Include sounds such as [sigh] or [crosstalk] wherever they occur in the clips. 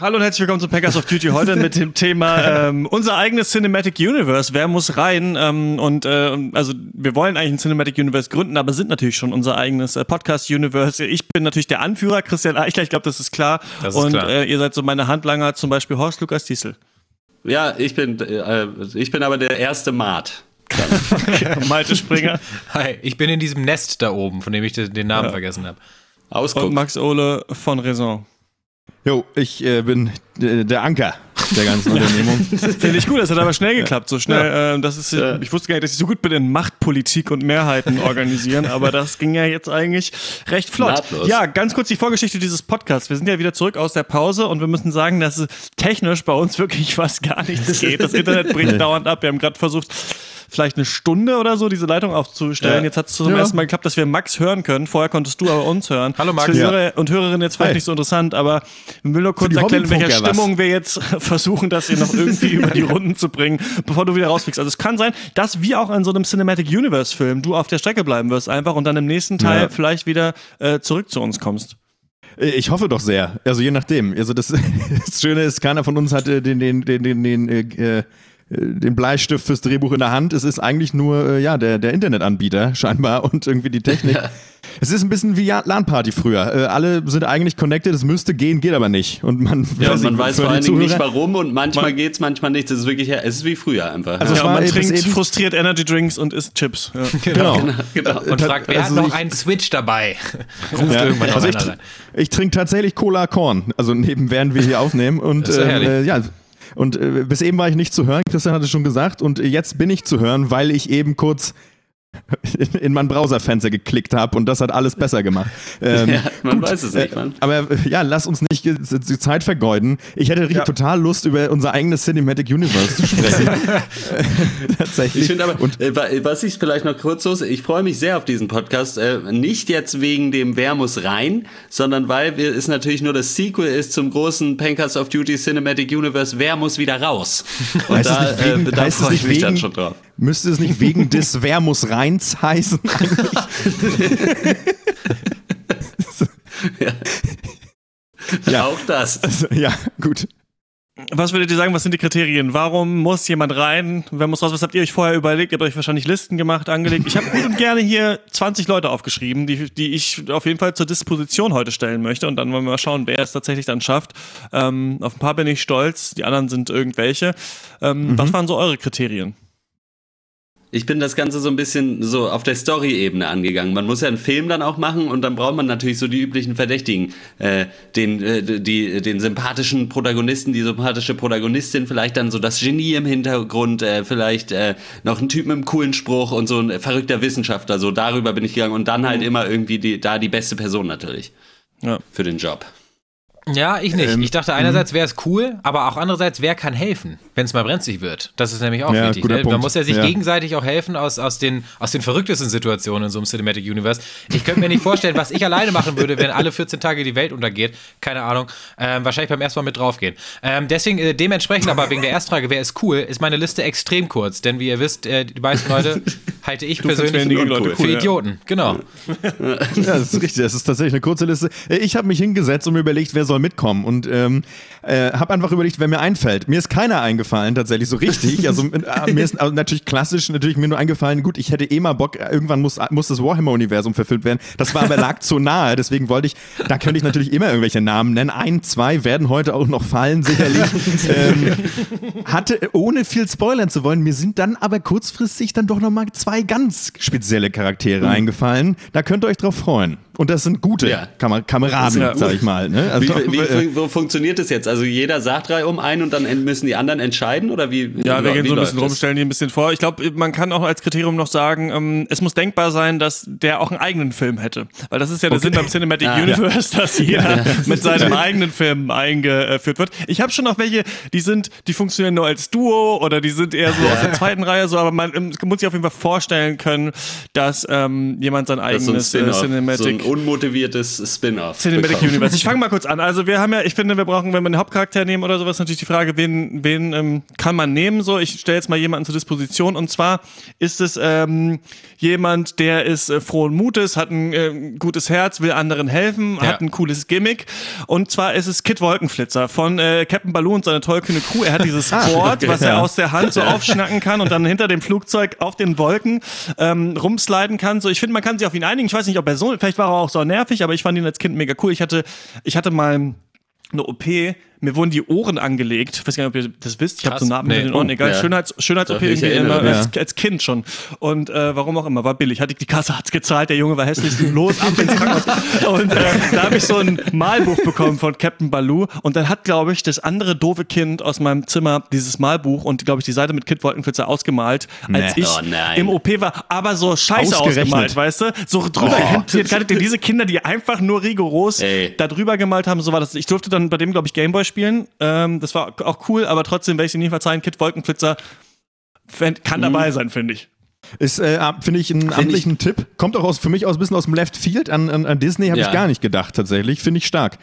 Hallo und herzlich willkommen zu Packers of Duty heute mit dem Thema [laughs] ähm, unser eigenes Cinematic Universe. Wer muss rein? Ähm, und äh, also wir wollen eigentlich ein Cinematic Universe gründen, aber sind natürlich schon unser eigenes äh, Podcast Universe. Ich bin natürlich der Anführer, Christian Eichler. Ich glaube, das ist klar. Das ist und klar. Äh, ihr seid so meine Handlanger, zum Beispiel Horst Lukas Diesel. Ja, ich bin, äh, ich bin aber der erste Maat. [laughs] Malte Springer Hi, ich bin in diesem Nest da oben, von dem ich den Namen vergessen habe. und Ausguck. Max Ole von Raison. Jo, ich äh, bin äh, der Anker der ganzen Unternehmung. [laughs] Finde ich gut, das hat aber schnell geklappt, so schnell. Äh, das ist, Ich wusste gar nicht, dass ich so gut bin in Machtpolitik und Mehrheiten organisieren, aber das ging ja jetzt eigentlich recht flott. Nahtlos. Ja, ganz kurz die Vorgeschichte dieses Podcasts. Wir sind ja wieder zurück aus der Pause und wir müssen sagen, dass es technisch bei uns wirklich fast gar nichts [laughs] geht. Das Internet bricht dauernd ab. Wir haben gerade versucht, vielleicht eine Stunde oder so diese Leitung aufzustellen. Ja. Jetzt hat es zum Ja. ersten Mal geklappt, dass wir Max hören können. Vorher konntest du aber uns hören. Hallo, Max. Für Ja. Hörer und Hörerinnen jetzt vielleicht Hi. nicht so interessant, aber ich will nur kurz erklären, in welcher Hobbyfunker was. Stimmung wir jetzt [laughs] versuchen, das hier noch irgendwie [laughs] über die Runden zu bringen, bevor du wieder rausfliegst. Also es kann sein, dass wie auch in so einem Cinematic Universe Film du auf der Strecke bleiben wirst einfach und dann im nächsten Teil Ja. vielleicht wieder äh, zurück zu uns kommst. Äh, Ich hoffe doch sehr. Also je nachdem. Also das, [laughs] das Schöne ist, keiner von uns hatte den, den, den, den, den, äh, äh, den Bleistift fürs Drehbuch in der Hand. Es ist eigentlich nur äh, ja der, der Internetanbieter [laughs] scheinbar und irgendwie die Technik. Es ist ein bisschen wie ja- LAN-Party früher. Äh, alle sind eigentlich connected, es müsste gehen, geht aber nicht. Und man, Ja, weiß man nicht, weiß vor allen Dingen nicht warum und manchmal geht's, manchmal nicht. Es ist wirklich, es ist wie früher einfach. Also ja, es und man trinkt eben- frustriert Energy Drinks und isst Chips. Ja. [laughs] Genau. genau. Und fragt, wer also hat noch ich- einen Switch dabei? [laughs] Ruft Ja. irgendwann Also ich, ich trinke tatsächlich Cola Korn, also neben während wir hier aufnehmen und Das ist ja ähm, äh, ja und äh, bis eben war ich nicht zu hören. Christian hatte schon gesagt und jetzt bin ich zu hören, weil ich eben kurz [laughs] in, in mein Browserfenster geklickt habe und das hat alles besser gemacht. [laughs] Ähm, Ja, man weiß es nicht, äh, man. Aber äh, ja, lass uns nicht die Zeit vergeuden. Ich hätte richtig Ja. total Lust, über unser eigenes Cinematic Universe zu sprechen. Äh, [laughs] Tatsächlich. Ich finde aber, und äh, wa- was ich vielleicht noch kurz so, ich freue mich sehr auf diesen Podcast, äh, nicht jetzt wegen dem Wer muss rein, sondern weil wir, es natürlich nur das Sequel ist zum großen Pankers of Duty Cinematic Universe, Wer muss wieder raus? Und Heißt es da, nicht wegen- äh, da heißt es freue ich nicht mich dann wegen- schon drauf. Müsste es nicht wegen [laughs] des Wer muss reins heißen [laughs] eigentlich? Ja. Auch das. Also, ja, gut. Was würdet ihr sagen, was sind die Kriterien? Warum muss jemand rein? Wer muss raus? Was habt ihr euch vorher überlegt? Ihr habt euch wahrscheinlich Listen gemacht, angelegt. Ich habe gut und gerne hier 20 Leute aufgeschrieben, die, die ich auf jeden Fall zur Disposition heute stellen möchte. Und dann wollen wir mal schauen, wer es tatsächlich dann schafft. Ähm, auf ein paar bin ich stolz, die anderen sind irgendwelche. Ähm, Was waren so eure Kriterien? Ich bin das Ganze so ein bisschen so auf der Story-Ebene angegangen. Man muss ja einen Film dann auch machen und dann braucht man natürlich so die üblichen Verdächtigen. Äh, den, äh, die, den sympathischen Protagonisten, die sympathische Protagonistin, vielleicht dann so das Genie im Hintergrund, äh, vielleicht äh, noch einen Typ mit einem coolen Spruch und so ein verrückter Wissenschaftler. So darüber bin ich gegangen und dann halt immer irgendwie die, da die beste Person natürlich Ja. für den Job. Ja, ich nicht. Ähm, ich dachte einerseits wäre es cool, aber auch andererseits, wer kann helfen, wenn es mal brenzlig wird? Das ist nämlich auch Ja, wichtig. Ne? Man muss ja sich Ja. gegenseitig auch helfen aus, aus, den, aus den verrücktesten Situationen in so einem Cinematic Universe. Ich könnte mir nicht vorstellen, was ich alleine machen würde, wenn alle 14 Tage die Welt untergeht. Keine Ahnung. Ähm, wahrscheinlich beim ersten Mal mit draufgehen. Ähm, deswegen, äh, dementsprechend aber wegen der Erstfrage, wer ist cool, ist meine Liste extrem kurz. Denn wie ihr wisst, äh, die meisten Leute [laughs] halte ich findest persönlich für Leute cool, ja. Idioten. Genau. [laughs] Ja, das ist richtig. Das ist tatsächlich eine kurze Liste. Äh, Ich habe mich hingesetzt und mir überlegt, wer soll mitkommen. Und ähm, äh, habe einfach überlegt, wer mir einfällt. Mir ist keiner eingefallen, tatsächlich so richtig. [laughs] Also äh, mir ist also natürlich klassisch natürlich mir nur eingefallen, gut, ich hätte eh mal Bock, irgendwann muss, muss das Warhammer-Universum verfilmt werden. Das war aber lag zu nahe, deswegen wollte ich, da könnte ich natürlich immer irgendwelche Namen nennen. Ein, zwei werden heute auch noch fallen, sicherlich. [laughs] ähm, hatte, ohne viel spoilern zu wollen, mir sind dann aber kurzfristig dann doch nochmal zwei ganz spezielle Charaktere eingefallen. Da könnt ihr euch drauf freuen. Und das sind gute Ja. Kamer Kameraden, Ja. sag ich mal. Ne? Wie, Also, wie, äh, wie, wo funktioniert das jetzt? Also jeder sagt drei um ein und dann en- müssen die anderen entscheiden oder wie? Ja, wir wie gehen so ein bisschen rum, stellen die ein bisschen vor. Ich glaube, man kann auch als Kriterium noch sagen, ähm, es muss denkbar sein, dass der auch einen eigenen Film hätte. Weil das ist ja der Sinn beim Cinematic Ah, ja. Universe, dass [laughs] jeder mit seinem eigenen Film eingeführt wird. Ich habe schon noch welche, die sind, die funktionieren nur als Duo oder die sind eher so aus der zweiten Reihe so, aber man ähm, muss sich auf jeden Fall vorstellen können, dass ähm, jemand sein so eigenes äh, Spin-off, Cinematic so ein unmotiviertes Spin-off. Cinematic bekommen. Universe. Ich fange mal kurz an. Also wir haben ja, ich finde, wir brauchen, wenn wir einen Hauptcharakter nehmen oder sowas, natürlich die Frage, wen, wen ähm, kann man nehmen? So, ich stelle jetzt mal jemanden zur Disposition. Und zwar ist es ähm, jemand, der ist äh, frohen Mutes, hat ein äh, gutes Herz, will anderen helfen, Ja. hat ein cooles Gimmick. Und zwar ist es Kid Wolkenflitzer von äh, Captain Baloo und seine tollkühne Crew. Er hat dieses [laughs] Board, was er ja. aus der Hand so aufschnacken kann und dann hinter dem Flugzeug auf den Wolken ähm, rumsliden kann. So, ich finde, man kann sich auf ihn einigen. Ich weiß nicht, ob er so, vielleicht war er auch so nervig, aber ich fand ihn als Kind mega cool. Ich hatte, ich hatte mal eine OP, mir wurden die Ohren angelegt. Ich weiß gar nicht, ob ihr das wisst. Ich habe so Narben Nee. in den Ohren. Egal, Ja. Schönheits, Schönheits-OP irgendwie immer mich. als, als Kind schon. Und äh, warum auch immer, war billig. Hatte ich die Kasse hat's gezahlt, der Junge war hässlich, los, ab ins Krankenhaus. Und äh, da habe ich so ein Malbuch bekommen von Captain Baloo. Und dann hat, glaube ich, das andere doofe Kind aus meinem Zimmer dieses Malbuch und, glaube ich, die Seite mit Kid Wolkenflitzer ausgemalt, als Nee. ich Oh im OP war. Aber so scheiße ausgemalt, weißt du? So drüber, kennt, ihr diese Kinder, die einfach nur rigoros Ey. da drüber gemalt haben, so war das. Ich durfte dann bei dem, glaube ich, Gameboy spielen. Ähm, das war auch cool, aber trotzdem werde ich sie nie verzeihen. Kid Wolkenflitzer fänd- kann dabei sein, finde ich. Ist, äh, finde ich, einen amtlichen Tipp. Kommt auch aus, für mich aus ein bisschen aus dem Left Field. An, an, an Disney habe Ja. ich gar nicht gedacht, tatsächlich. Finde ich stark.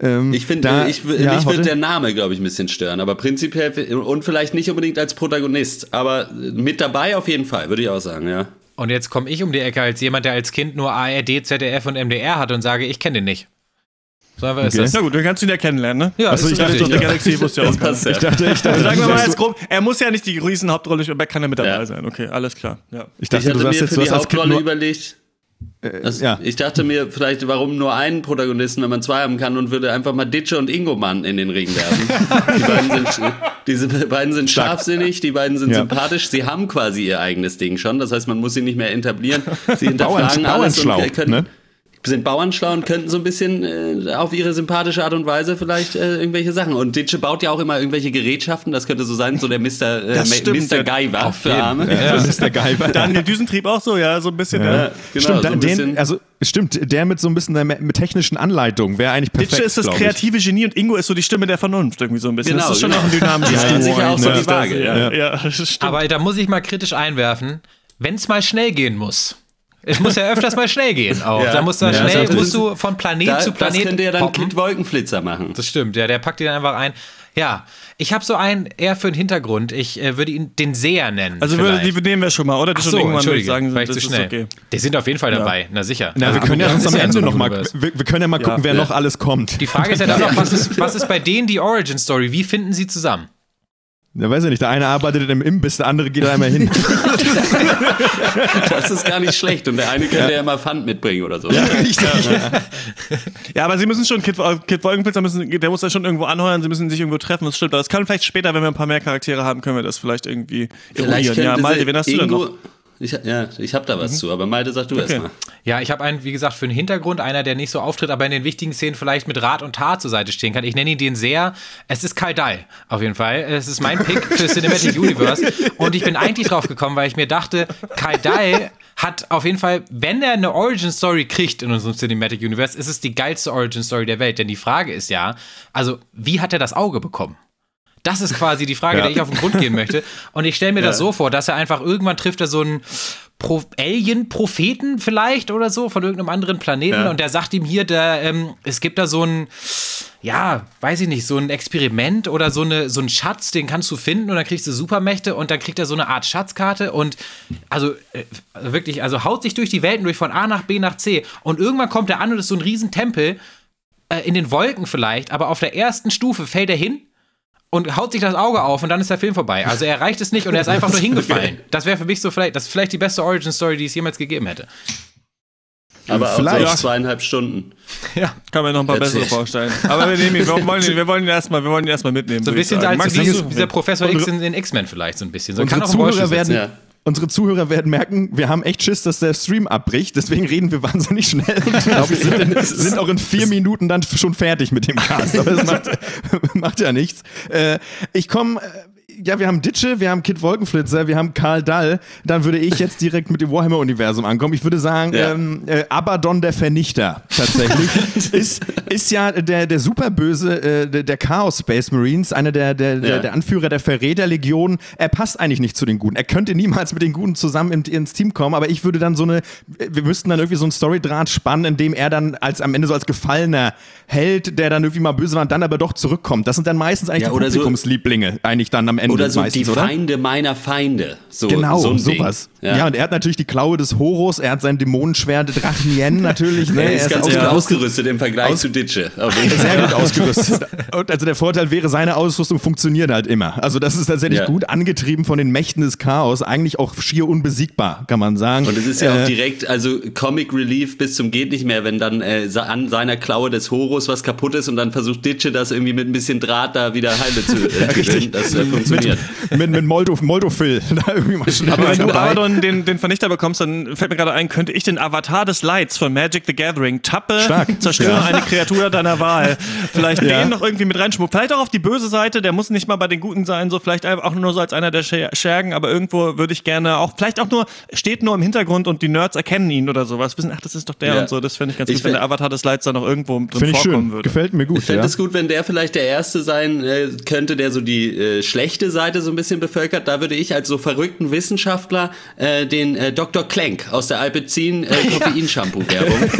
Ähm, Ich finde, da- ich, ja, mich würde der Name, glaube ich, ein bisschen stören. Aber prinzipiell und vielleicht nicht unbedingt als Protagonist, aber mit dabei auf jeden Fall, würde ich auch sagen, ja. Und jetzt komme ich um die Ecke als jemand, der als Kind nur ARD, ZDF und MDR hat und sage, ich kenne den nicht. So einfach Okay. ist Na das. gut, dann kannst du ihn ja kennenlernen, ne? Ja, ist ich dachte, the Galaxy wusste ja [laughs] auch Das passt ja. Ich dachte, ich dachte, Sagen wir mal so- grob, er muss ja nicht die riesen Hauptrolle spielen, aber er kann ja mit dabei Ja. sein. Okay, alles klar. Ja. ich dachte, Ich hatte du mir jetzt, für du die Hauptrolle überlegt. Das, ja. Ich dachte mir vielleicht, warum nur einen Protagonisten, wenn man zwei haben kann und würde einfach mal Ditsche und Ingo Mann in den Ring werfen. die beiden sind, diese beiden sind scharfsinnig, die beiden sind Ja. sympathisch, sie haben quasi ihr eigenes Ding schon, das heißt, man muss sie nicht mehr etablieren. Sie [laughs] hinterfragen Bauern- alles und können, ne? Sind bauernschlau und könnten so ein bisschen äh, auf ihre sympathische Art und Weise vielleicht äh, irgendwelche Sachen. Und Ditsche baut ja auch immer irgendwelche Gerätschaften, das könnte so sein, so der Mr. Äh, stimmt, Mr. der- Guyver für. Arme. Ist der geil. Daniel Düsentrieb auch so, ja, so ein bisschen. Ja. Ja, genau, stimmt, so ein den, bisschen. also stimmt, der mit so ein bisschen der mit technischen Anleitung wäre eigentlich perfekt. Ditsche ist das kreative Genie und Ingo ist so die Stimme der Vernunft irgendwie so ein bisschen. Genau, das ist schon genau. noch ein dynamisches ja auch so die Waage, Ja, ja. ja. Aber da muss ich mal kritisch einwerfen, wenn es mal schnell gehen muss. Es muss ja öfters mal schnell gehen auch. Ja. Da musst du Ja, schnell, das- musst du von Planet Da, zu das Planet könnte ja dann hoppen. Kid Wolkenflitzer machen. Das stimmt, ja, der packt ihn einfach ein. Ja, ich habe so einen eher für den Hintergrund. Ich äh, würde ihn den Seher nennen. also würde, die nehmen wir schon mal, oder? Die Ach schon so, irgendwann würde entschuldige, ich sagen, war ich das zu schnell. okay. Die sind auf jeden Fall dabei, na sicher. Na, wir Ja, können ja sonst das am ja so Ende einem noch mal, wir, wir können ja mal gucken, wer Ja. noch alles kommt. Die Frage ist ja dann [laughs] noch, was ist, was ist bei denen die Origin Story? Wie finden sie zusammen? Ja, weiß ja nicht, der eine arbeitet im Imbiss, der andere geht da einmal hin. [laughs] Das ist gar nicht schlecht. Und der eine könnte ja, mal Pfand mitbringen oder so. Ja, aber sie müssen schon, Kid, Kid Wolkenflitzer müssen, der muss ja schon irgendwo anheuern, sie müssen sich irgendwo treffen, das stimmt. Aber das kann vielleicht später, wenn wir ein paar mehr Charaktere haben, können wir das vielleicht irgendwie Vielleicht eruieren. Ja, Malte, wen hast du denn noch? Ich, ja, ich habe da was zu, aber Malte, sag du erst mal. Ja, ich habe einen, wie gesagt, für den Hintergrund, einer, der nicht so auftritt, aber in den wichtigen Szenen vielleicht mit Rat und Tat zur Seite stehen kann. Ich nenne ihn den sehr. Es ist Kal Dai, auf jeden Fall. Es ist mein Pick für Cinematic [laughs] Universe. Und ich bin eigentlich drauf gekommen, weil ich mir dachte, Kal Dai hat auf jeden Fall, wenn er eine Origin Story kriegt in unserem Cinematic Universe, ist es die geilste Origin Story der Welt. Denn die Frage ist ja, also, wie hat er das Auge bekommen? Das ist quasi die Frage, Ja. der ich auf den Grund gehen möchte. [laughs] Und ich stelle mir das so vor, dass er einfach irgendwann trifft er so einen Pro Alien-Propheten vielleicht oder so von irgendeinem anderen Planeten Ja. und der sagt ihm hier, der, ähm, es gibt da so ein, ja, weiß ich nicht, so ein Experiment oder so, eine, so ein Schatz, den kannst du finden und dann kriegst du Supermächte und dann kriegt er so eine Art Schatzkarte und also äh, wirklich, also haut sich durch die Welten durch von A nach B nach C und irgendwann kommt er an und ist so ein Riesentempel äh, in den Wolken vielleicht, aber auf der ersten Stufe fällt er hin und haut sich das Auge auf und dann ist der Film vorbei. Also er erreicht es nicht und er ist einfach nur [laughs] hingefallen. Das wäre für mich so vielleicht, das ist vielleicht die beste Origin-Story, die es jemals gegeben hätte. Aber auch Vielleicht. so zweieinhalb Stunden. [laughs] Ja. Kann man noch ein paar Erzähl. bessere vorstellen. Aber wir nehmen ihn, wir wollen ihn, wir wollen ihn erstmal, wir wollen ihn erstmal mitnehmen. So ein bisschen als dieser Professor X in, in X-Men vielleicht so ein bisschen. So kann auch Zuhörer werden, ja. Unsere Zuhörer werden merken, wir haben echt Schiss, dass der Stream abbricht. Deswegen reden wir wahnsinnig schnell. Und ich glaube, wir sind, in, sind auch in vier Minuten dann schon fertig mit dem Cast. Aber es macht, [laughs] macht ja nichts. Äh, ich komme. Ja, wir haben Ditsche, wir haben Kid Wolkenflitzer, wir haben Karl Dall. Dann würde ich jetzt direkt mit dem Warhammer-Universum ankommen. Ich würde sagen, Ja. ähm, äh, Abaddon der Vernichter tatsächlich [laughs] ist, ist ja der, der superböse äh, der, der Chaos Space Marines, einer der, der, der, Ja. der Anführer der Verräterlegion. Er passt eigentlich nicht zu den Guten. Er könnte niemals mit den Guten zusammen in, ins Team kommen, aber ich würde dann so eine, wir müssten dann irgendwie so einen Storydraht spannen, in dem er dann als am Ende so als gefallener Held, der dann irgendwie mal böse war und dann aber doch zurückkommt. Das sind dann meistens eigentlich Ja, die oder so- Publikumslieblinge, eigentlich dann am Ende Oder so meistens, die oder? Feinde meiner Feinde. So, Genau, so sowas. Ja. Ja. und er hat natürlich die Klaue des Horus, er hat sein Dämonenschwert Drachenien natürlich. Ne? Er ist ganz gut ausgerüstet. ausgerüstet im Vergleich Aus- zu Ditsche. Sehr gut ausgerüstet. Und also der Vorteil wäre, seine Ausrüstung funktioniert halt immer. Also das ist tatsächlich Ja. gut angetrieben von den Mächten des Chaos. Eigentlich auch schier unbesiegbar, kann man sagen. Und es ist ja Äh, auch direkt, also Comic Relief bis zum geht nicht mehr, wenn dann äh, an seiner Klaue des Horus was kaputt ist und dann versucht Ditsche das irgendwie mit ein bisschen Draht da wieder heile zu äh, [laughs] gewinnen. Das äh, funktioniert. Mit, mit Moldo, Moldofil. [laughs] Da irgendwie mal schnell Aber wenn du. Abaddon den, den Vernichter bekommst, dann fällt mir gerade ein, könnte ich den Avatar des Lights von Magic the Gathering tappe, Stark. zerstöre Ja. eine Kreatur deiner Wahl. Vielleicht Ja. den noch irgendwie mit reinschmucken. Vielleicht auch auf die böse Seite, der muss nicht mal bei den Guten sein, so vielleicht auch nur so als einer der Scher- Schergen, aber irgendwo würde ich gerne auch, vielleicht auch nur, steht nur im Hintergrund und die Nerds erkennen ihn oder sowas. Wissen, ach, das ist doch der Ja. und so. Das fände ich ganz Ich gut, wenn der Avatar des Lights da noch irgendwo drin Finde ich vorkommen schön. würde. Gefällt mir gut. Ich fände ja. es gut, wenn der vielleicht der Erste sein äh, könnte, der so die äh, schlechte Seite so ein bisschen bevölkert. Da würde ich als so verrückten Wissenschaftler äh, den äh, Dr. Klenk aus der Alpecin äh, [laughs] Koffein-Shampoo-Werbung.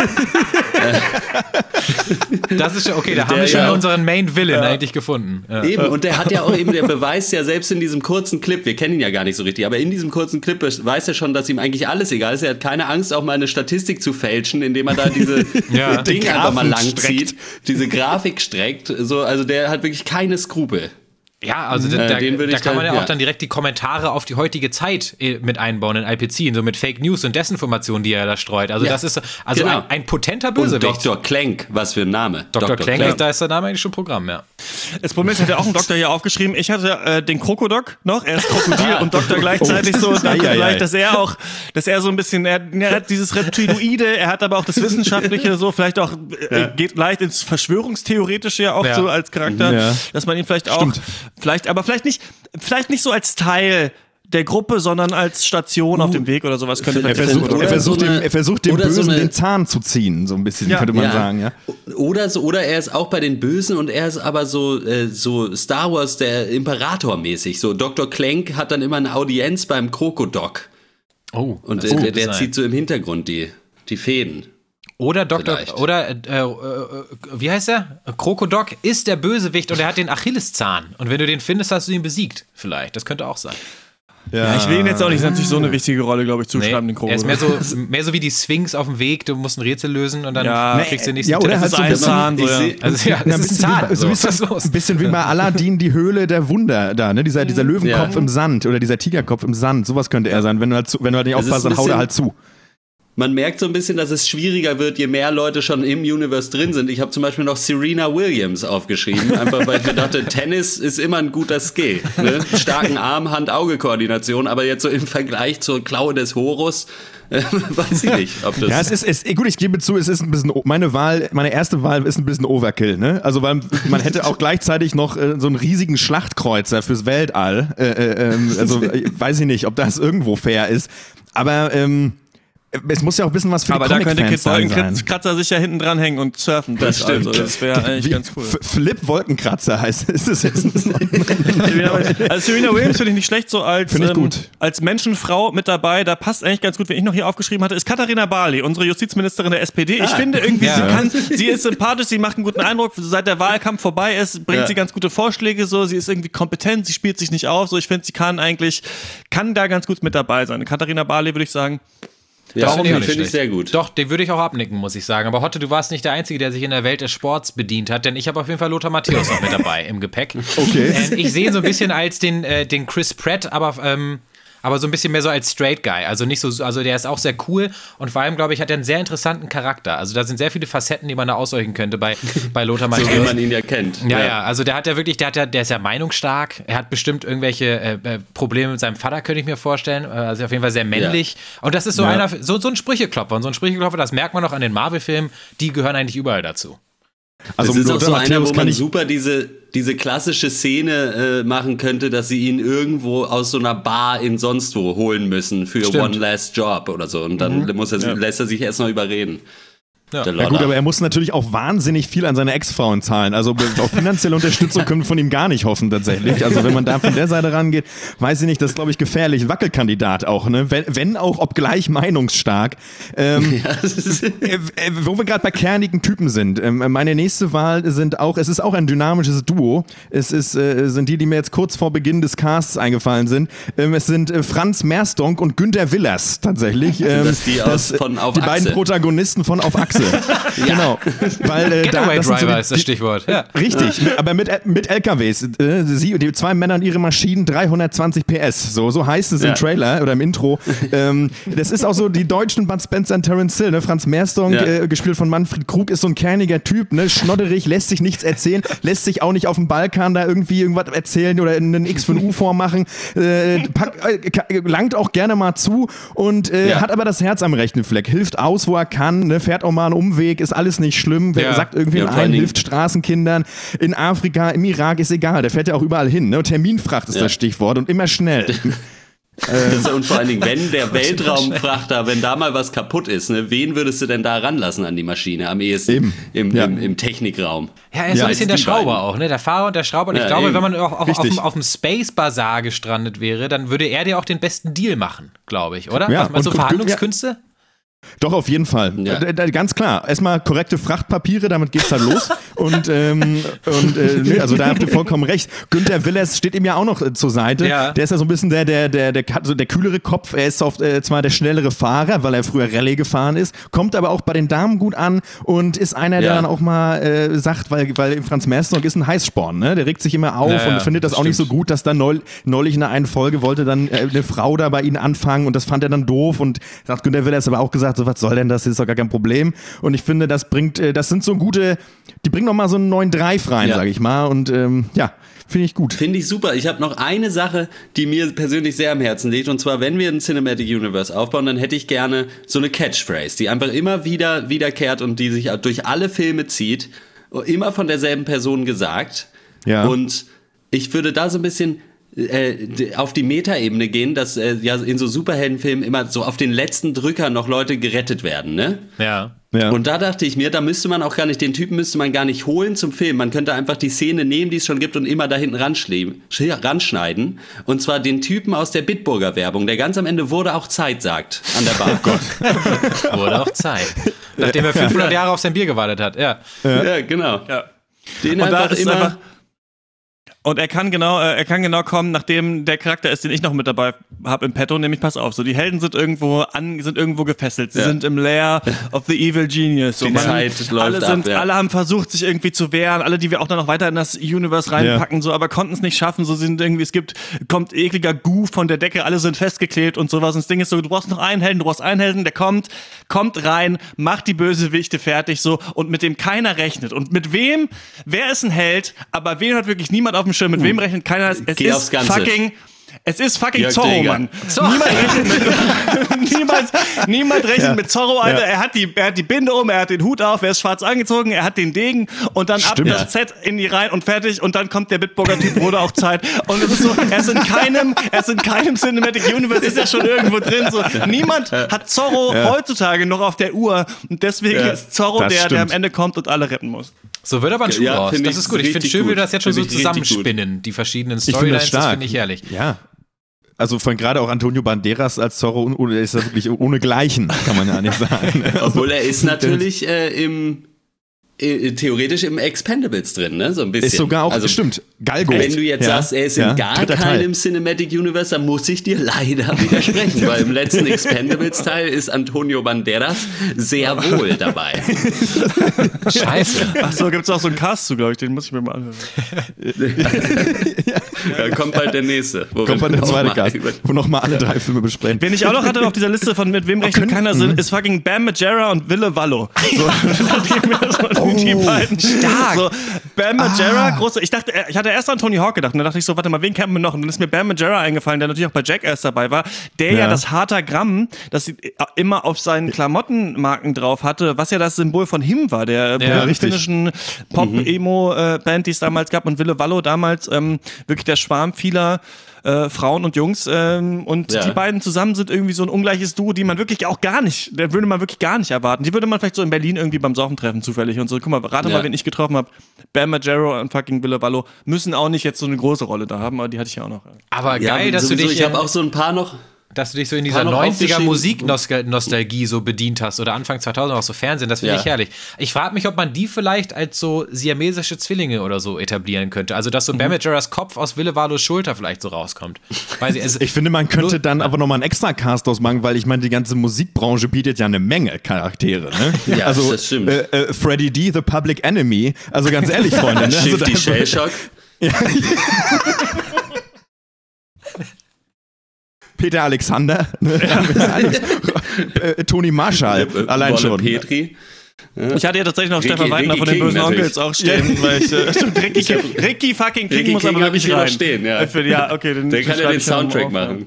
Das ist schon, okay, da haben wir schon ja- unseren Main Villain eigentlich gefunden. Ja. Eben, und der hat ja auch eben, der beweist ja selbst in diesem kurzen Clip, wir kennen ihn ja gar nicht so richtig, aber in diesem kurzen Clip weiß er schon, dass ihm eigentlich alles egal ist. Er hat keine Angst, auch mal eine Statistik zu fälschen, indem er da diese [laughs] Ja. Dinge einfach mal Graphen lang zieht, diese Grafik streckt. So, also der hat wirklich keine Skrupel. Ja, also da, Äh, da, den da ich kann man dann- ja auch ja. dann direkt die Kommentare auf die heutige Zeit äh, mit einbauen in IPC, so mit Fake News und Desinformation, die er da streut. Also Ja, das ist also genau. ein, ein potenter Und Bösewicht. Dr. Klenk, was für ein Name. Dr. Klenk, da ist der Name eigentlich schon Programm, ja. Das Problem ist, hat ja auch ein Doktor hier aufgeschrieben. Ich hatte äh, den Krokodok noch. Er ist Krokodil [laughs] und Doktor gleichzeitig so. Danke Ei, ei, ei. vielleicht, dass er auch, dass er so ein bisschen, er, er hat dieses Reptiloide, er hat aber auch das Wissenschaftliche so, vielleicht auch, äh, geht leicht ins Verschwörungstheoretische ja auch Ja. so als Charakter, Ja. dass man ihn vielleicht auch, Stimmt. Vielleicht, aber vielleicht nicht, vielleicht nicht so als Teil der Gruppe, sondern als Station auf dem Weg oder sowas könnte Er Er versucht, Oder er versucht, so eine- dem, er versucht dem oder so Bösen eine- den Zahn zu ziehen, so ein bisschen, Ja. könnte man sagen. Ja. Oder so, oder er ist auch bei den Bösen und er ist aber so, äh, so Star Wars der Imperator mäßig. So Dr. Klenk hat dann immer eine Audienz beim Krokodok. Oh, Und das äh, der, der zieht so im Hintergrund die, die Fäden. Oder Dr. Vielleicht. Oder, äh, äh, wie heißt er? Krokodok ist der Bösewicht und er hat den Achilleszahn. Und wenn du den findest, hast du ihn besiegt. Vielleicht. Das könnte auch sein. Ja, ich will ihn jetzt auch nicht natürlich so eine wichtige Rolle, glaube ich, zuschreiben, den er ist mehr so, [laughs] mehr so wie die Sphinx auf dem Weg. Du musst ein Rätsel lösen und dann Ja. kriegst du den nächsten Ja, oder Tipp. halt so ein Zahn, so, ja. Also ja, das ein ist bisschen, ein wie, Zahn. bei- so So, ist los? ein bisschen wie bei Aladdin, die Höhle der Wunder da, ne? Dieser, dieser Löwenkopf Ja. im Sand oder dieser Tigerkopf im Sand, sowas könnte er sein. Wenn du halt, zu, wenn du halt nicht Das ist aufpasst, dann haut er halt zu. Man merkt so ein bisschen, dass es schwieriger wird, je mehr Leute schon im Universe drin sind. Ich habe zum Beispiel noch Serena Williams aufgeschrieben, einfach weil ich mir dachte, [laughs] Tennis ist immer ein guter Skill. Ne? Starken Arm, Hand-Auge-Koordination, aber jetzt so im Vergleich zur Klaue des Horus, äh, [laughs] weiß ich nicht, ob das. Ja, es ist, es, gut, ich gebe zu, es ist ein bisschen, meine Wahl, meine erste Wahl ist ein bisschen Overkill, ne? Also, weil man hätte auch gleichzeitig noch äh, so einen riesigen Schlachtkreuzer fürs Weltall. Äh, äh, ähm, also, äh, weiß ich nicht, ob das irgendwo fair ist. Aber, ähm, es muss ja auch bisschen was für Aber die da könnte Kid. Wolkenkratzer sich ja hinten dranhängen und surfen. Das stimmt. Also, das wäre eigentlich Wie- ganz cool. F- Flip Wolkenkratzer heißt ist das jetzt. [laughs] Also Serena Williams finde ich nicht schlecht, so als, ähm, gut. als Menschenfrau mit dabei. Da passt eigentlich ganz gut, wenn ich noch hier aufgeschrieben hatte, ist Katharina Barley, unsere Justizministerin der SPD. Ich finde irgendwie, sie, Ja. kann, sie ist sympathisch, sie macht einen guten Eindruck. Seit der Wahlkampf vorbei ist, bringt Ja. sie ganz gute Vorschläge. So, sie ist irgendwie kompetent, sie spielt sich nicht auf. So, ich finde, sie kann eigentlich, kann da ganz gut mit dabei sein. Katharina Barley würde ich sagen. Ja, Finde ich ich sehr gut. Doch, den würde ich auch abnicken, muss ich sagen. Aber Hotte, du warst nicht der Einzige, der sich in der Welt des Sports bedient hat, denn ich habe auf jeden Fall Lothar Matthäus noch mit dabei im Gepäck. Okay. Ähm, ich sehe ihn so ein bisschen als den, äh, den Chris Pratt, aber, ähm, aber so ein bisschen mehr so als Straight Guy. Also nicht so, also der ist auch sehr cool und vor allem, glaube ich, hat er einen sehr interessanten Charakter. Also da sind sehr viele Facetten, die man da ausheuchen könnte bei, bei Lothar So wie Matthäus. man ihn ja kennt. Ja, ja, also der hat ja wirklich, der hat ja, der ist ja meinungsstark. Er hat bestimmt irgendwelche äh, äh, Probleme mit seinem Vater, könnte ich mir vorstellen. Äh, Also auf jeden Fall sehr männlich. Und das ist so Ja. einer, so, so ein Sprücheklopfer. Und so ein Sprücheklopfer, das merkt man auch an den Marvel-Filmen, die gehören eigentlich überall dazu. Also das ist auch so einer, wo man super diese, diese klassische Szene äh, machen könnte, dass sie ihn irgendwo aus so einer Bar in sonst wo holen müssen für Stimmt. One Last Job oder so. Und dann muss er, lässt er sich erst noch überreden. Ja. Ja gut, aber er muss natürlich auch wahnsinnig viel an seine Ex-Frauen zahlen. Also auf finanzielle Unterstützung [laughs] können wir von ihm gar nicht hoffen tatsächlich. Also wenn man da von der Seite rangeht, weiß ich nicht, das ist glaube ich gefährlich. Wackelkandidat auch, ne? Wenn, wenn auch obgleich meinungsstark. Ähm, [laughs] äh, äh, wo wir gerade bei kernigen Typen sind. Ähm, meine nächste Wahl sind auch, es ist auch ein dynamisches Duo. Es ist, äh, sind die, die mir jetzt kurz vor Beginn des Casts eingefallen sind. Ähm, es sind äh, Franz Merstonk und Günter Willers tatsächlich. [laughs] Ähm, das die aus- von Auf die Achse. beiden Protagonisten von Auf Achse. [laughs] Genau. Weil, äh, da, Getaway das sind so Driver die- ist das Stichwort. Ja. Richtig, aber mit, mit LKWs. Äh, Sie, die zwei Männer und ihre Maschinen 320 PS. So, so heißt es Ja. im Trailer oder im Intro. ähm, das ist auch so die deutschen Bud Spencer und Terence Hill. Ne? Franz Merstonk, Ja. äh, gespielt von Manfred Krug, ist so ein kerniger Typ, ne? schnodderig, lässt sich nichts erzählen, lässt sich auch nicht auf dem Balkan da irgendwie irgendwas erzählen oder einen X von U vormachen. Äh, pack, äh, langt auch gerne mal zu und äh, Ja. hat aber das Herz am rechten Fleck. Hilft aus, wo er kann, ne? fährt auch mal einen Umweg, ist alles nicht schlimm. Wer Ja. sagt irgendwie Ja, ein, hilft Straßenkindern in Afrika, im Irak, ist egal. Der fährt ja auch überall hin. Ne? Terminfracht ist Ja. das Stichwort und immer schnell. [laughs] Das- und vor allen Dingen, wenn der [laughs] Weltraumfrachter, wenn da mal was kaputt ist, ne, wen würdest du denn da ranlassen an die Maschine am ehesten Eben. Im, Ja. im, im Technikraum? Ja, er ist so ein bisschen der Schrauber beiden. auch, ne? Der Fahrer und der Schrauber. Und ich Ja, glaube, eben. wenn man auch, auch auf, dem, auf dem Space Bazaar gestrandet wäre, dann würde er dir auch den besten Deal machen, glaube ich, oder? Ja, Was, was so und- Verhandlungskünste? Doch, auf jeden Fall. Ja. Äh, ganz klar. Erstmal korrekte Frachtpapiere, damit geht's dann los. und ähm, und äh, nö, also da habt ihr vollkommen recht. Günther Willers steht ihm ja auch noch äh, zur Seite. Ja. Der ist ja so ein bisschen der, der, der, der, hat so der kühlere Kopf. Er ist oft, äh, zwar der schnellere Fahrer, weil er früher Rallye gefahren ist, kommt aber auch bei den Damen gut an und ist einer, der Ja. dann auch mal äh, sagt, weil, weil Franz Merstonk ist ein Heißsporn, ne? Der regt sich immer auf Ja, ja, und findet das, das auch nicht so stimmt. gut, dass dann neul neulich in der einen Folge wollte dann äh, eine Frau da bei ihnen anfangen und das fand er dann doof und sagt Günter Willers aber auch gesagt, so was soll denn das, das ist doch gar kein Problem und ich finde, das bringt, äh, das sind so gute, die bringen noch mal so einen neuen Drive rein, Ja. sag ich mal und ähm, ja, finde ich gut. Finde ich super. Ich habe noch eine Sache, die mir persönlich sehr am Herzen liegt. Und zwar, wenn wir ein Cinematic Universe aufbauen, dann hätte ich gerne so eine Catchphrase, die einfach immer wieder wiederkehrt und die sich durch alle Filme zieht. Immer von derselben Person gesagt. Ja. Und ich würde da so ein bisschen äh, auf die Metaebene gehen, dass äh, ja in so Superheldenfilmen immer so auf den letzten Drücker noch Leute gerettet werden, ne? Ja. Ja. Und da dachte ich mir, da müsste man auch gar nicht, den Typen müsste man gar nicht holen zum Film. Man könnte einfach die Szene nehmen, die es schon gibt und immer da hinten ranschneiden. Und zwar den Typen aus der Bitburger Werbung, der ganz am Ende wurde auch Zeit sagt an der Bar. [laughs] Gott. [laughs] Wurde auch Zeit. Nachdem er 500 Jahre auf sein Bier gewartet hat. Ja. ja. genau. Ja. Den Und da einfach ist immer. einfach- Und er kann genau, äh, er kann genau kommen, nachdem der Charakter ist, den ich noch mit dabei habe im Petto, nämlich pass auf, so die Helden sind irgendwo an, sind irgendwo gefesselt, sie Ja. sind im Lair of the Evil Genius. So, Die man- Zeit läuft alle ab, sind, ja. alle haben versucht, sich irgendwie zu wehren, alle, die wir auch dann noch weiter in das Universe reinpacken, so, aber konnten es nicht schaffen. So sind irgendwie, es gibt, kommt ekliger Goo von der Decke, alle sind festgeklebt und sowas. Und das Ding ist so, du brauchst noch einen Helden, du brauchst einen Helden, der kommt, kommt rein, macht die Bösewichte fertig, so, und mit dem keiner rechnet. Und mit wem, wer ist ein Held, aber wen hat wirklich niemand auf dem Schirm, mit wem rechnet keiner? Es Geh aufs ist Ganze. fucking, es ist fucking Jörg Zorro, Dreger. Mann. Zorro. Niemand rechnet mit, [laughs] niemand, niemand rechnet mit Zorro, Alter. Ja. Er hat die, er hat die Binde um, er hat den Hut auf, er ist schwarz angezogen, er hat den Degen und dann Stimmt. ab das Z in die rein und fertig und dann kommt der Bitburger Typ, wurde auch Zeit. Und es ist so, er ist in keinem, er ist in keinem Cinematic Universe, ist er schon irgendwo drin. So, niemand hat Zorro heutzutage noch auf der Uhr und deswegen Ja. ist Zorro Das der, der am stimmt. Ende kommt und alle retten muss. So wird aber ein Schuh Ja, raus. Das ist gut. Ich finde schön, wie wir das jetzt schon so zusammenspinnen. Die verschiedenen Ich Storylines, das das stark. finde ich herrlich. Ja. Also von gerade auch Antonio Banderas als Zorro, ist ja wirklich ohne Gleichen, kann man ja nicht sagen. [laughs] Obwohl er ist [laughs] natürlich äh, im theoretisch im Expendables drin, ne? So ein bisschen. Ist sogar auch, also, stimmt, Galgo. Wenn du jetzt Ja, sagst, er ist ja, in gar keinem Cinematic Universe, dann muss ich dir leider [laughs] widersprechen, weil im letzten Expendables-Teil ist Antonio Banderas sehr wohl dabei. [laughs] Scheiße. Ach so, gibt's auch so einen Cast zu, glaube ich, den muss ich mir mal anhören. [laughs] Da kommt bald der nächste. wo Kommt bei der zweite über- wo nochmal alle drei Filme besprechen. Wen ich auch noch hatte auf dieser Liste von mit wem rechnet können- keiner sind, ist fucking Bam Majera und Wille Wallo. So, so- die beiden. stark. So, Bam Margera, große. Ich dachte, ich hatte erst an Tony Hawk gedacht. Und dann dachte ich so, warte mal, wen kennt man noch? Und dann ist mir Bam Margera eingefallen, der natürlich auch bei Jackass dabei war. Der ja, Ja. das harter Gramm, das sie immer auf seinen Klamottenmarken drauf hatte, was ja das Symbol von Him war, der Ja, richtig. finnischen Pop-Emo-Band, die es damals gab. Und Wille Wallo damals ähm, wirklich der Schwarm vieler äh, Frauen und Jungs. Ähm, und Ja. die beiden zusammen sind irgendwie so ein ungleiches Duo, die man wirklich auch gar nicht, der würde man wirklich gar nicht erwarten. Die würde man vielleicht so in Berlin irgendwie beim Saufen treffen, zufällig. Und so, guck mal, rate Ja. mal, wen ich getroffen habe. Bam Margera und fucking Wille Wallo müssen auch nicht jetzt so eine große Rolle da haben, aber die hatte ich ja auch noch. Aber Ja, geil, dass du sowieso, dich ich habe auch so ein paar noch. Dass du dich so in dieser noch 90er aufgeschrieben. Musiknostalgie so bedient hast oder Anfang 2000 auch so Fernsehen, das finde Ja. ich herrlich. Ich frage mich, ob man die vielleicht als so siamesische Zwillinge oder so etablieren könnte. Also, dass so Mhm. Bam Margeras Kopf aus Wille Walos Schulter vielleicht so rauskommt. Ich, also, [laughs] Ich finde, man könnte dann aber nochmal einen extra Cast ausmachen, weil ich meine, die ganze Musikbranche bietet ja eine Menge Charaktere. Ne? [laughs] Ja, also, das stimmt. Äh, äh, Freddie D, The Public Enemy. Also ganz ehrlich, Freunde. Ne? [laughs] Also, Shifty da- Shellshock. Peter Alexander. [laughs] Äh, Toni Marshall. Allein Wolle schon. Petri. Ich hatte ja tatsächlich noch Ricky- Stefan Weidner Ricky von den King bösen natürlich. Onkels auch stehen, weil ich, äh, [laughs] stimmt, Ricky, Ricky fucking King Ricky muss King aber wirklich rein. stehen, ja. Ich finde, ja, okay, [laughs] den Der kann ja den Soundtrack machen.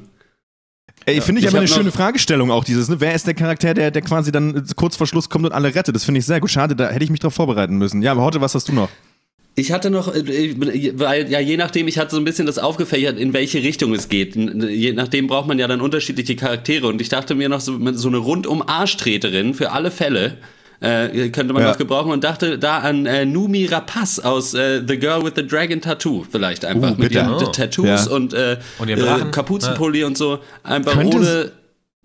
Ey, finde ich Ich aber eine schöne Fragestellung auch dieses, ne? Wer ist der Charakter, der, der quasi dann äh, kurz vor Schluss kommt und alle rettet? Das finde ich sehr gut. Schade, da hätte ich mich drauf vorbereiten müssen. Ja, aber heute, was hast du noch? Ich hatte noch, äh, weil ja je nachdem, ich hatte so ein bisschen das aufgefächert, in welche Richtung es geht. Je nachdem braucht man ja dann unterschiedliche Charaktere. Und ich dachte mir noch so, so eine rundum Arschtreterin für alle Fälle. Äh, könnte man Ja. noch gebrauchen und dachte da an äh, Numi Rapaz aus äh, The Girl with the Dragon Tattoo vielleicht einfach Uh, mit ihren Oh. Tattoos Ja. und, äh, Und äh. Kapuzenpulli und so einfach Könnte ohne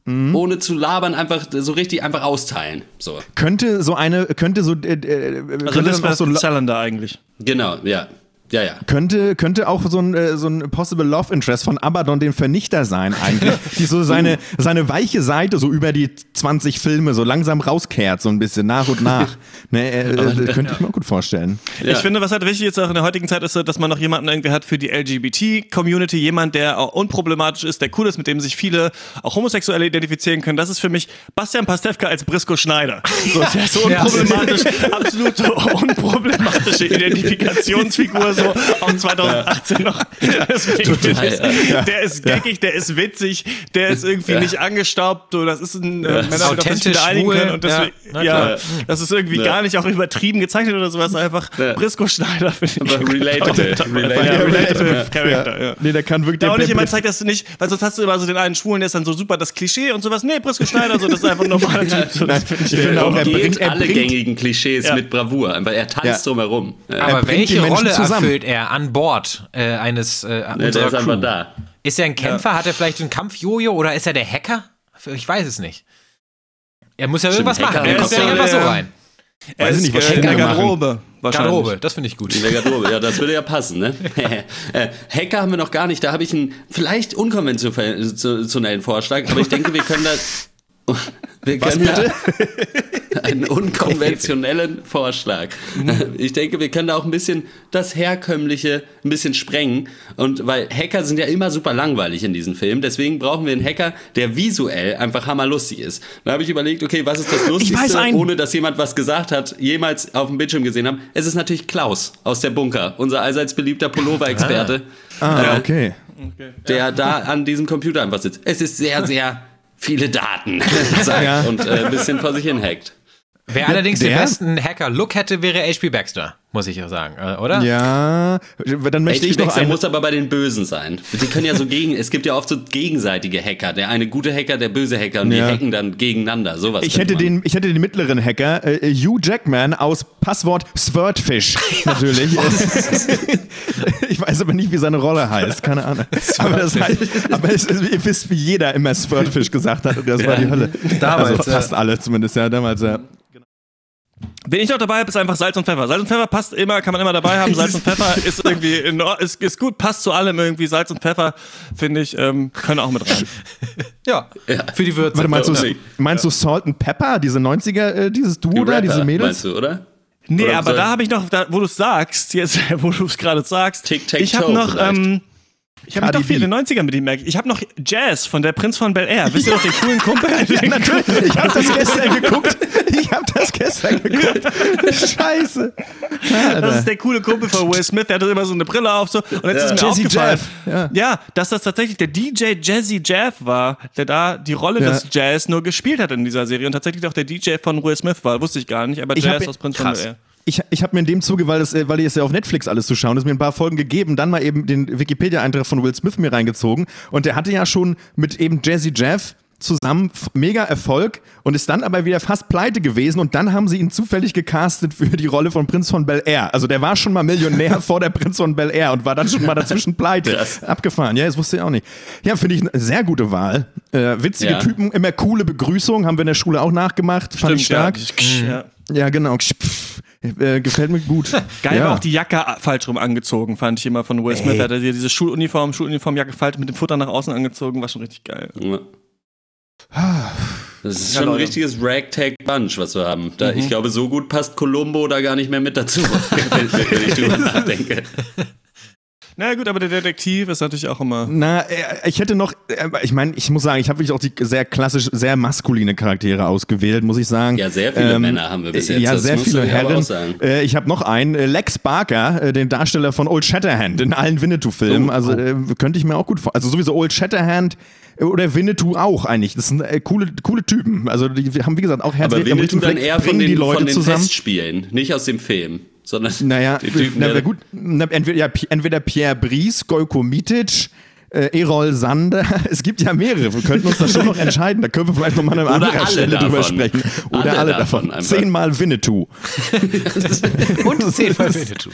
Mhm. ohne zu labern einfach so richtig einfach austeilen so Könnte so eine, könnte so, äh, äh, Also könnte, dann auch so, Salander eigentlich. genau ja ja ja könnte, könnte auch so ein, äh, so ein Possible Love Interest von Abaddon den Vernichter sein eigentlich, [laughs] die so seine, seine weiche Seite so über die 20 Filme so langsam rauskehrt, so ein bisschen nach und nach. [laughs] ne, äh, äh, könnte ich mir auch gut vorstellen. Ja. Ich finde, was halt wichtig ist auch in der heutigen Zeit, ist, dass man noch jemanden irgendwie hat für die LGBT-Community, jemand, der auch unproblematisch ist, der cool ist, mit dem sich viele auch Homosexuelle identifizieren können. Das ist für mich Bastian Pastewka als Brisco Schneider. So, so [laughs] Ja. unproblematisch, absolut unproblematische Identifikationsfigur, so auch 2018 noch. Ich, ja. der ist geckig, der ist witzig, der ist irgendwie Ja. nicht angestaubt, so, das ist ein äh, Männer, auf das Authentisch, schwul, und deswegen, ja, na ja, klar. das ist irgendwie Ja. gar nicht auch übertrieben gezeichnet oder sowas, einfach Ja. Brisco Schneider finde ich. Aber relatable. Ja, relatable. relatable Character, ja. Nee, der kann wirklich Da auch nicht jemand zeigt das nicht, weil sonst hast du immer so den einen Schwulen, der ist dann so super das Klischee und sowas. Nee, Brisco Schneider, so, das ist einfach ein normaler Typ. So, das finde ich, finde auch, er bringt- alle gängigen Klischees mit Bravour. Einfach, er tanzt drumherum. Aber bringt die welche Menschen Rolle zusammen. Erfüllt er an Bord äh, eines äh, Ja, der unserer ist einfach Crew? da. Ist er ein Kämpfer? Hat er vielleicht einen Kampfjojo oder ist er der Hacker? Ich weiß es nicht. Er muss ja irgendwas Hacker. machen. Er kommt ja ja einfach so rein. er Weiß ich ist nicht, was in der. Garderobe. Wahrscheinlich. Garderobe, das finde ich gut. In der Garderobe, ja, das würde ja passen, ne? [laughs] äh, Hacker haben wir noch gar nicht. Da habe ich einen vielleicht unkonventionellen Vorschlag, aber ich denke, wir können da. Wir können da [laughs] einen unkonventionellen Vorschlag. Ich denke, wir können da auch ein bisschen das Herkömmliche ein bisschen sprengen. Und weil Hacker sind ja immer super langweilig in diesen Filmen, deswegen brauchen wir einen Hacker, der visuell einfach hammerlustig ist. Da habe ich überlegt, okay, was ist das Lustigste, ohne dass jemand was gesagt hat, jemals auf dem Bildschirm gesehen haben? Es ist natürlich Klaus aus der Bunker, unser allseits beliebter Pullover-Experte, ah, okay. der da an diesem Computer einfach sitzt. Es ist sehr, sehr viele Daten [laughs] sagt Ja. und äh, ein bisschen vor sich hin hackt. Wer allerdings den der- besten Hacker-Look hätte, wäre H.P. Baxter, muss ich ja sagen, äh, oder? Ja, dann möchte H.P. ich noch Baxter eine, muss aber bei den Bösen sein. Die können ja so gegen, es gibt ja oft so gegenseitige Hacker. Der eine gute Hacker, der böse Hacker und Ja. die hacken dann gegeneinander. Sowas. Ich hätte, man. den, ich hätte den mittleren Hacker, äh, Hugh Jackman aus Passwort Swordfish, [laughs] natürlich. [laughs] ich weiß aber nicht, wie seine Rolle heißt, keine Ahnung. aber das heißt, aber es, ihr wisst, wie jeder immer Swordfish gesagt hat und das war die Hölle. Damals, also fast alle zumindest, ja, damals, ja. Wen ich noch dabei habe, ist einfach Salz und Pfeffer. Salz und Pfeffer passt immer, kann man immer dabei haben. Salz und Pfeffer [laughs] ist irgendwie in, ist, ist gut, passt zu allem irgendwie. Salz und Pfeffer, finde ich, ähm, können auch mit rein. [laughs] Ja, für die Würze. Warte, meinst du, Ja. meinst du Salt and Pepper, diese 90er, äh, dieses Duo Die da, diese Mädels? Meinst du, oder? Nee, Oder aber da habe ich noch, da, wo du es sagst, jetzt, [laughs] wo du es gerade sagst, Tic-Tac-Toe ich habe noch, vielleicht. ähm, Ich habe doch viel in den 90ern mit ihm merkt. Ich habe noch Jazz von der Prinz von Bel Air. Wisst ihr noch den coolen Kumpel? [laughs] Ja, [laughs] natürlich. Ich habe das [laughs] gestern geguckt. Ich habe das gestern geguckt. Scheiße. Das ist der coole Kumpel von Will Smith. Der hat immer so eine Brille auf. So. Und jetzt ist mir Jazzy aufgefallen, Jeff. Ja. ja. dass das tatsächlich der DJ Jazzy Jeff war, der da die Rolle Ja. des Jazz nur gespielt hat in dieser Serie und tatsächlich auch der DJ von Will Smith war. Wusste ich gar nicht, aber Ich Jazz aus Prinz von krass. Bel Air. Ich, ich habe mir in dem Zuge, weil, das, äh, weil es ja auf Netflix alles zu schauen ist, mir ein paar Folgen gegeben, dann mal eben den Wikipedia-Eintrag von Will Smith mir reingezogen. Und der hatte ja schon mit eben Jazzy Jeff zusammen mega Erfolg und ist dann aber wieder fast pleite gewesen und dann haben sie ihn zufällig gecastet für die Rolle von Prinz von Bel Air. Also der war schon mal Millionär [laughs] vor der Prinz von Bel Air und war dann schon mal dazwischen [laughs] pleite. Abgefahren, ja, das wusste ich auch nicht. Ja, finde ich eine sehr gute Wahl. Äh, witzige Ja. Typen, immer coole Begrüßung, haben wir in der Schule auch nachgemacht. Fand ich stark. Ja. Ja, genau. Äh, gefällt mir gut. [laughs] Geil ja. war auch die Jacke falsch rum angezogen, fand ich immer von Will Smith. Er hat hier diese Schuluniform, Schuluniformjacke falsch mit dem Futter nach außen angezogen, war schon richtig geil. Ja. Das ist Ja, schon ein Leute. richtiges Ragtag-Bunch, was wir haben. Da, Ich glaube, so gut passt Columbo da gar nicht mehr mit dazu, wenn, [laughs] wenn ich drüber [laughs] nachdenke. Na gut, aber der Detektiv ist natürlich auch immer. Na, äh, ich hätte noch, äh, ich meine, ich muss sagen, ich habe wirklich auch die sehr klassisch, sehr maskuline Charaktere ausgewählt, muss ich sagen. Ja, sehr viele Männer haben wir bis jetzt, Ja, das sehr viele Herren. Äh, ich habe noch einen, äh, Lex Barker, äh, den Darsteller von Old Shatterhand in allen Winnetou-Filmen. Oh, also äh, könnte ich mir auch gut vorstellen. Also sowieso Old Shatterhand äh, oder Winnetou auch eigentlich. Das sind äh, coole, coole Typen. Also die haben, wie gesagt, auch Herz Aber Winnetou dann eher von bringen die den, Leute von den zusammen. Festspielen, nicht aus dem Film, sondern Naja, [laughs] die Typen, na, gut, na, entweder, ja, entweder Pierre Brice, Gojko Mitic, äh, Erol Sander. [laughs] Es gibt ja mehrere. Wir könnten uns da schon noch entscheiden. Da können wir vielleicht nochmal an einer anderen Stelle drüber davon. sprechen. Oder alle, Alle davon. davon. Zehnmal Winnetou. [laughs] Und zehnmal Winnetou.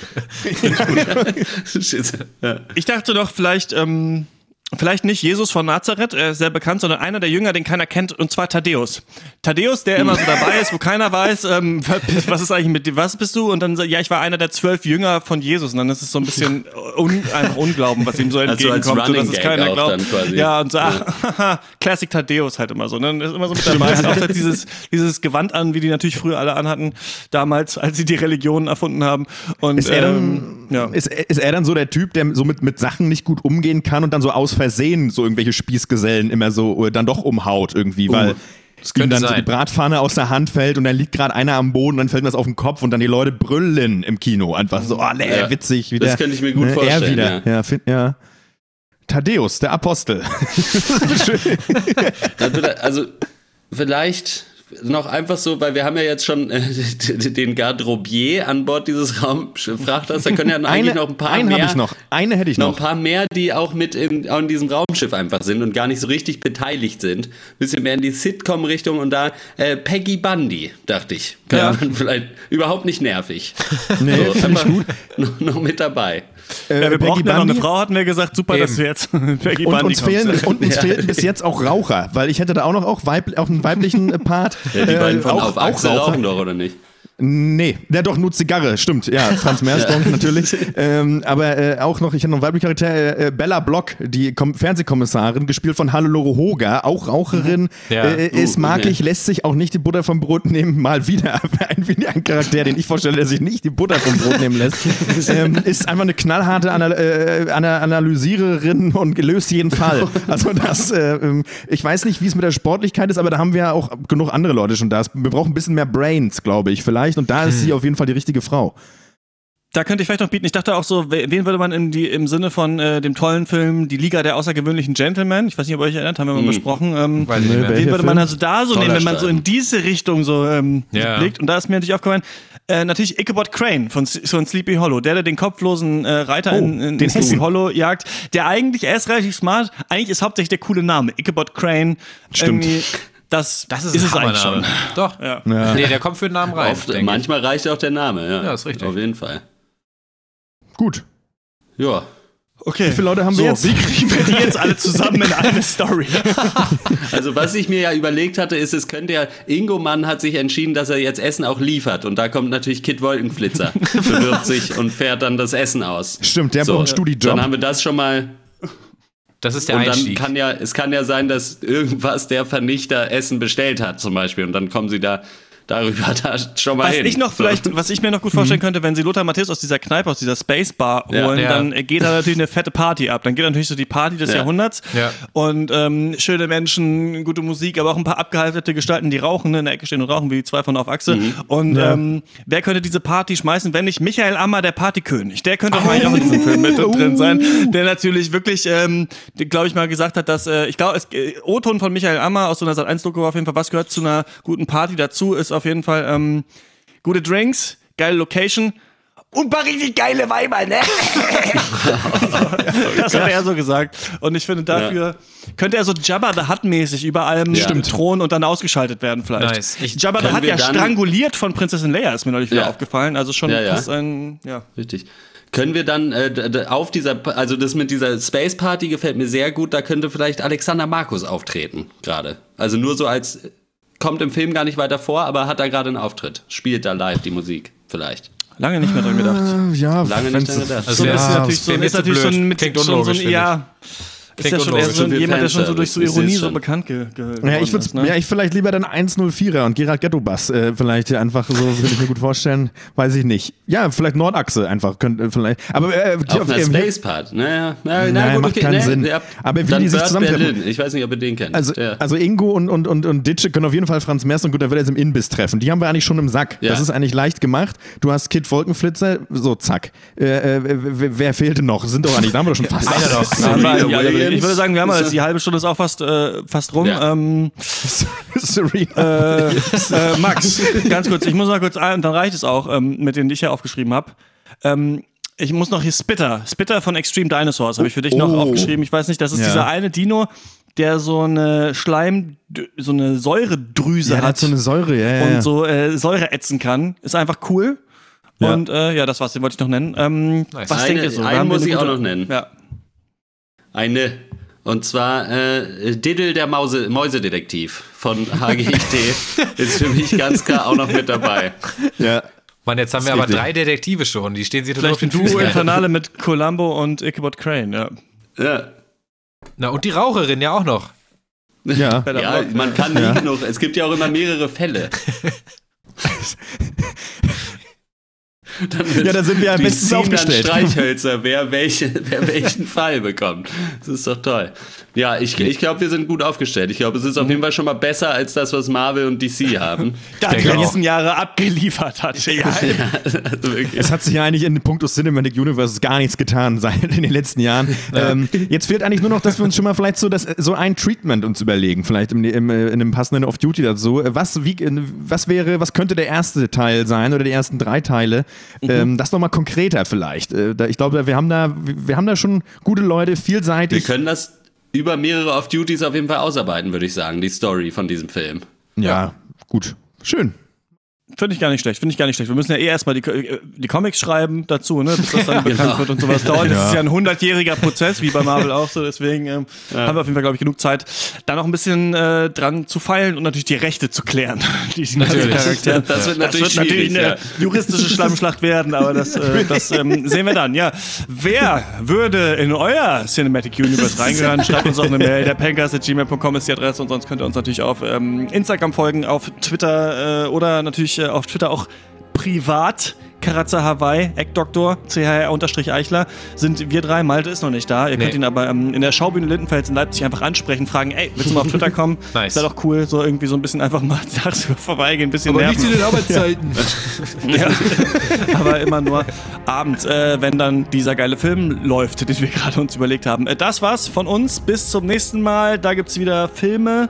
Ich dachte doch, vielleicht, ähm, vielleicht nicht Jesus von Nazareth, er ist sehr bekannt, sondern einer der Jünger, den keiner kennt, und zwar Thaddeus. Thaddeus, der immer so dabei ist, wo keiner weiß, ähm, was ist eigentlich mit dir, was bist du? Und dann, ja, ich war einer der zwölf Jünger von Jesus. Und dann ist es so ein bisschen un, einfach Unglauben, was ihm so Also als entgegenkommt, so, dass es keiner glaubt. dann. Ja, und so, ach, haha, [laughs] Classic Thaddeus halt immer so. Ne? Ist immer so mit dabei. Hat auch halt dieses, dieses Gewand an, wie die natürlich früher alle anhatten, damals, als sie die Religion erfunden haben. Und, Ist er, ähm, dann, ja. ist, ist er dann so der Typ, der so mit, mit Sachen nicht gut umgehen kann und dann so aus Versehen so irgendwelche Spießgesellen immer so äh, dann doch umhaut irgendwie, weil ihm könnte dann so sein. die Bratpfanne aus der Hand fällt und dann liegt gerade einer am Boden dann fällt mir das auf den Kopf und dann die Leute brüllen im Kino. Einfach so, oh nee, Ja, witzig. Wieder, das könnte ich mir gut ne, vorstellen, Er wieder. Ja. find, ja. Thaddeus, der Apostel. [laughs] [laughs] Also vielleicht noch einfach so, weil wir haben ja jetzt schon äh, [laughs] den Garderobier an Bord dieses Raumfrachters. Da können ja eigentlich noch ein paar einen mehr. habe ich noch. Eine hätte ich noch noch. ein paar mehr, die auch mit in, auch in diesem Raumschiff einfach sind und gar nicht so richtig beteiligt sind. Bisschen mehr in die Sitcom-Richtung und da äh, Peggy Bundy, dachte ich. Ja. vielleicht überhaupt nicht nervig. [laughs] Nee, so, einfach gut. [laughs] Noch, noch mit dabei. Äh, Ja, wir Peggy brauchen ja noch eine. Frau, hatten wir gesagt. Super, Eben. dass du jetzt [laughs] Peggy Und uns, fehlen, und uns [laughs] Ja. fehlten bis jetzt auch Raucher, weil ich hätte da auch noch auch, weib, auch einen weiblichen äh, Part. Ja, die Äh, beiden von auch, Auf auch Raucher. rauchen doch, oder nicht? Nee, ja doch, nur Zigarre, stimmt. Ja, [laughs] Franz Meersdorf natürlich. Ähm, aber äh, auch noch, ich hätte noch einen weiblichen Charakter, äh, Bella Block, die Kom Fernsehkommissarin, gespielt von Hannelore Hoger, auch Raucherin, Ja. äh, ist Uh, maglich, okay. lässt sich auch nicht die Butter vom Brot nehmen, mal wieder. [laughs] ein, ein Charakter, den ich vorstelle, der sich nicht die Butter vom Brot nehmen lässt. [laughs] ähm, ist einfach eine knallharte Anal äh, Ana Analysiererin und löst jeden Fall. Also das, äh, ähm, ich weiß nicht, wie es mit der Sportlichkeit ist, aber da haben wir auch genug andere Leute schon da. Wir brauchen ein bisschen mehr Brains, glaube ich, vielleicht. Und da ist sie auf jeden Fall die richtige Frau. Da könnte ich vielleicht noch bieten. Ich dachte auch so, we- wen würde man in die, im Sinne von äh, dem tollen Film Die Liga der außergewöhnlichen Gentlemen, ich weiß nicht, ob ihr euch erinnert, haben wir mal besprochen. Ähm, Weiß ich nicht wen würde man also da so Toller nehmen, wenn man so in diese Richtung so ähm, Ja. blickt? Und da ist mir natürlich aufgefallen, äh, natürlich Ichabod Crane von, S- von Sleepy Hollow, der, der den kopflosen äh, Reiter Oh, in, in, den in Sleepy Hessen. Hollow jagt, der eigentlich, er ist relativ smart, eigentlich ist hauptsächlich der coole Name, Ichabod Crane. Stimmt. Irgendwie, Das, Das ist, ist ein es eigentlich schon. Doch. Ja. Ja. Nee, der kommt für den Namen rein. Oft, ich. manchmal reicht auch der Name, ja. Ja, ist richtig. Auf jeden Fall. Gut. Ja. Okay. Wie viele Leute haben so, wir jetzt? wie kriegen wir die jetzt alle zusammen in eine Story? [laughs] Also was ich mir ja überlegt hatte, ist, es könnte ja, Ingo Mann hat sich entschieden, dass er jetzt Essen auch liefert. Und da kommt natürlich Kit Wolkenflitzer, [laughs] bewirbt sich und fährt dann das Essen aus. Stimmt, der So, braucht einen Studijob. Dann haben wir das schon mal. Das ist der und dann kann ja, es kann ja sein, dass irgendwas der Vernichter Essen bestellt hat, zum Beispiel. Und dann kommen sie da darüber [laughs] da schon mal Was hin. ich noch So. vielleicht, was ich mir noch gut vorstellen könnte, wenn sie Lothar Matthäus aus dieser Kneipe, aus dieser Space Bar Ja. holen, Ja. dann geht da natürlich eine fette Party ab. Dann geht natürlich so die Party des Ja. Jahrhunderts Ja. und ähm, schöne Menschen, gute Musik, aber auch ein paar abgehaltete Gestalten, die rauchen, ne, in der Ecke stehen und rauchen, wie die zwei von auf Achse. Mhm. Und ähm, wer könnte diese Party schmeißen, wenn nicht Michael Ammer, der Partykönig? Der könnte wahrscheinlich auch in diesem Film mit drin sein, der natürlich wirklich, ähm, glaube ich mal gesagt hat, dass äh, ich glaube, es äh, O-Ton von Michael Ammer aus so einer Sat 1 Doku war auf jeden Fall, was gehört zu einer guten Party dazu, ist auf jeden Fall ähm, gute Drinks, geile Location und ein paar richtig geile Weiber, ne? [laughs] das hat er so gesagt. Und ich finde, dafür könnte er so Jabba the Hutt mäßig über allem Stimmt. thronen und dann ausgeschaltet werden vielleicht. Nice. Ich- Jabba the Hutt ja stranguliert von Prinzessin Leia, ist mir neulich wieder Ja. aufgefallen. Also schon Ja, ja. fast ein, ja. Richtig. Können wir dann äh, auf dieser, also das mit dieser Space Party gefällt mir sehr gut, da könnte vielleicht Alexander Markus auftreten, gerade. Also nur so als, kommt im Film gar nicht weiter vor, aber hat da gerade einen Auftritt. Spielt da live die Musik, vielleicht. Lange nicht mehr dran gedacht. Äh, ja, Lange nicht dran gedacht. Also So Ja, ist natürlich so, ist natürlich so ein mit so ein, finde ja. Ist ja schon eher so jemand, der schon so durch so Ironie so bekannt ge ge Ja, ich geworden würde ist, ne? ja, ich vielleicht lieber dann 104er und Gerald Ghetto Bass äh, vielleicht einfach so, würde ich mir gut vorstellen, weiß ich nicht. Ja, vielleicht Nordachse einfach, könnte vielleicht, aber äh, Auf einer äh, Space Part. Naja, na, na, Nein, gut, macht okay, keinen ne, Sinn. Ja, Aber wie die sich zusammentreffen. Ich weiß nicht, ob ihr den kennt. Also, ja. also Ingo und, und, und, und Ditsche können auf jeden Fall Franz Mers und gut, der wird jetzt im Inbiss treffen. Die haben wir eigentlich schon im Sack. Ja. Das ist eigentlich leicht gemacht. Du hast Kid Wolkenflitzer, so zack. Äh, äh, wer, wer fehlte noch? Sind doch eigentlich, da haben wir doch schon fast. Einer doch. Williams. ich würde sagen, wir haben jetzt die halbe Stunde ist auch fast, äh, fast rum. Ja. Ähm, [laughs] Serena. äh, [laughs] äh, Max, ganz kurz, ich muss mal kurz ein, und dann reicht es auch, ähm, mit denen ich hier aufgeschrieben habe. Ähm, ich muss noch hier Spitter, Spitter von Extreme Dinosaurs habe ich für dich noch Oh. aufgeschrieben. Ich weiß nicht, das ist Ja. dieser eine Dino, der so eine Schleim, so eine Säuredrüse Ja, hat so eine Säure, ja, ja. und so äh, Säure ätzen kann. Ist einfach cool. Ja. Und äh, ja, das war's, den wollte ich noch nennen. Ähm, Nice. Was Eine- denkt ihr so? einen muss ich auch noch nennen. Ja. Eine. Und zwar äh, Diddle der Mause, Mäusedetektiv von HGIT [laughs] ist für mich ganz klar auch noch mit dabei. ja. Mann, jetzt haben wir aber richtig. drei Detektive schon. Die stehen sich auf Vielleicht den ein Duo. Infernale mit Columbo und Ichabod Crane, ja. Ja, Na, und die Raucherin ja auch noch. ja. [laughs] Ja man kann nie genug. Es gibt ja auch immer mehrere Fälle. [laughs] [laughs] Dann wird Ja, da sind wir am besten aufgestellt. Dann Streichhölzer, wer, welche, [laughs] wer welchen Fall bekommt. Das ist doch toll. Ja, ich, ich glaube, wir sind gut aufgestellt. Ich glaube, es ist auf jeden Fall schon mal besser als das, was Marvel und DC haben. [laughs] da die letzten Jahre abgeliefert hat. Ja. Also. Es hat sich ja eigentlich in puncto Cinematic Universe gar nichts getan seit in den letzten Jahren. Ähm, jetzt fehlt eigentlich nur noch, dass wir uns schon mal vielleicht so, das, so ein Treatment uns überlegen, vielleicht im, im, äh, in einem passenden Off-Duty dazu. Was, wie, was wäre, was könnte der erste Teil sein oder die ersten drei Teile? Ähm, das nochmal konkreter vielleicht. Äh, ich glaube, wir haben da, wir haben da schon gute Leute, Wir vielseitig. können das über mehrere Off-Duties auf jeden Fall ausarbeiten, würde ich sagen, die Story von diesem Film. Ja, gut. Schön. Finde ich gar nicht schlecht, finde ich gar nicht schlecht. Wir müssen ja eh erstmal die, äh, die Comics schreiben dazu, ne, bis das dann [laughs] bekannt Genau. wird und sowas dauert. Das ist ja ein hundertjähriger Prozess, wie bei Marvel auch so. Deswegen ähm, haben wir auf jeden Fall, glaube ich, genug Zeit, da noch ein bisschen äh, dran zu feilen und natürlich die Rechte zu klären. [laughs] Diesen ganzen Natürlich. Charakteren. Das wird natürlich schwierig, eine ja. juristische Schlammschlacht werden, aber das, äh, das ähm, sehen wir dann. Ja, wer würde in euer Cinematic Universe reingehören? Schreibt uns auch eine Mail. Der Pankers.gmail.com ist die Adresse und sonst könnt ihr uns natürlich auf ähm, Instagram folgen, auf Twitter äh, oder natürlich äh, auf Twitter auch privat. Karatza Hawaii, Eckdoktor, CHR-Eichler sind wir drei. Malte ist noch nicht da. Ihr könnt Nee. ihn aber ähm, in der Schaubühne Lindenfels in Leipzig einfach ansprechen, fragen, ey, willst du mal auf Twitter kommen? [laughs] Nice. Wäre doch cool, so irgendwie so ein bisschen einfach mal [laughs] tagsüber vorbeigehen, ein bisschen nerven. den Arbeitszeiten. [laughs] Ja, aber immer nur abends, äh, wenn dann dieser geile Film läuft, den wir gerade uns überlegt haben. Äh, das war's von uns. Bis zum nächsten Mal. Da gibt's wieder Filme.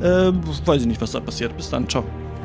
Äh, weiß ich nicht, was da passiert. Bis dann. Ciao.